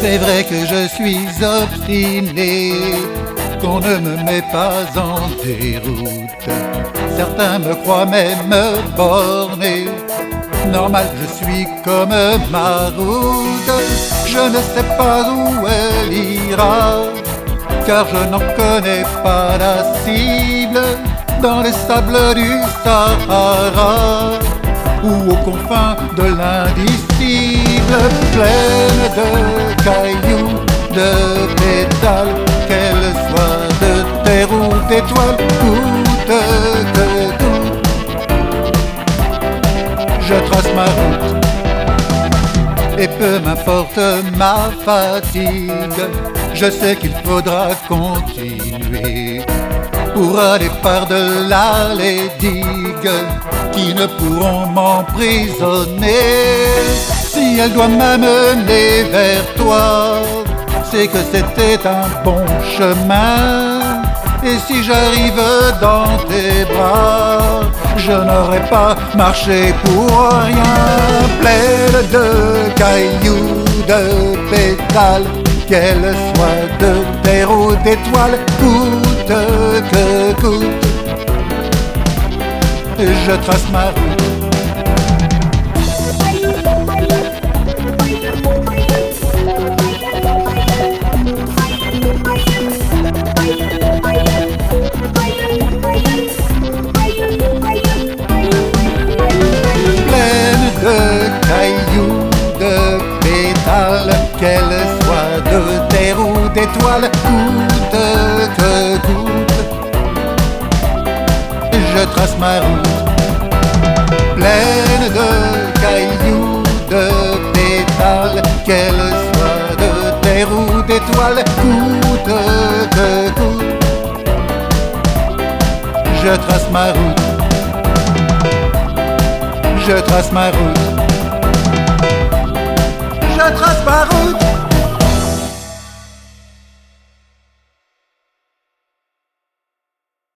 C'est vrai que je suis obstiné, qu'on ne me met pas en déroute. Certains me croient même borné. Normal, je suis comme ma route. Je ne sais pas où elle ira, car je n'en connais pas la cible dans les sables du Sahara ou aux confins de l'indicible, pleine de cailloux, de pétales, qu'elle soit de terre ou d'étoiles, coûte que coûte. Je trace ma route, et peu m'importe ma fatigue, je sais qu'il faudra continuer pour aller par-delà les digues qui ne pourront m'emprisonner. Si elle doit m'amener vers toi, c'est que c'était un bon chemin. Et si j'arrive dans tes bras, je n'aurais pas marché pour rien. Pleine de cailloux, de pétales, qu'elle soit de terre ou d'étoiles, coûte je trace ma route. Pleine de cailloux, de pétales, qu'elle soit de terre ou d'étoiles, coûte que coûte, trace ma route pleine de cailloux, de pétales, qu'elle soit de terre ou d'étoiles, coûte que coûte. Je trace ma route, je trace ma route, je trace ma route.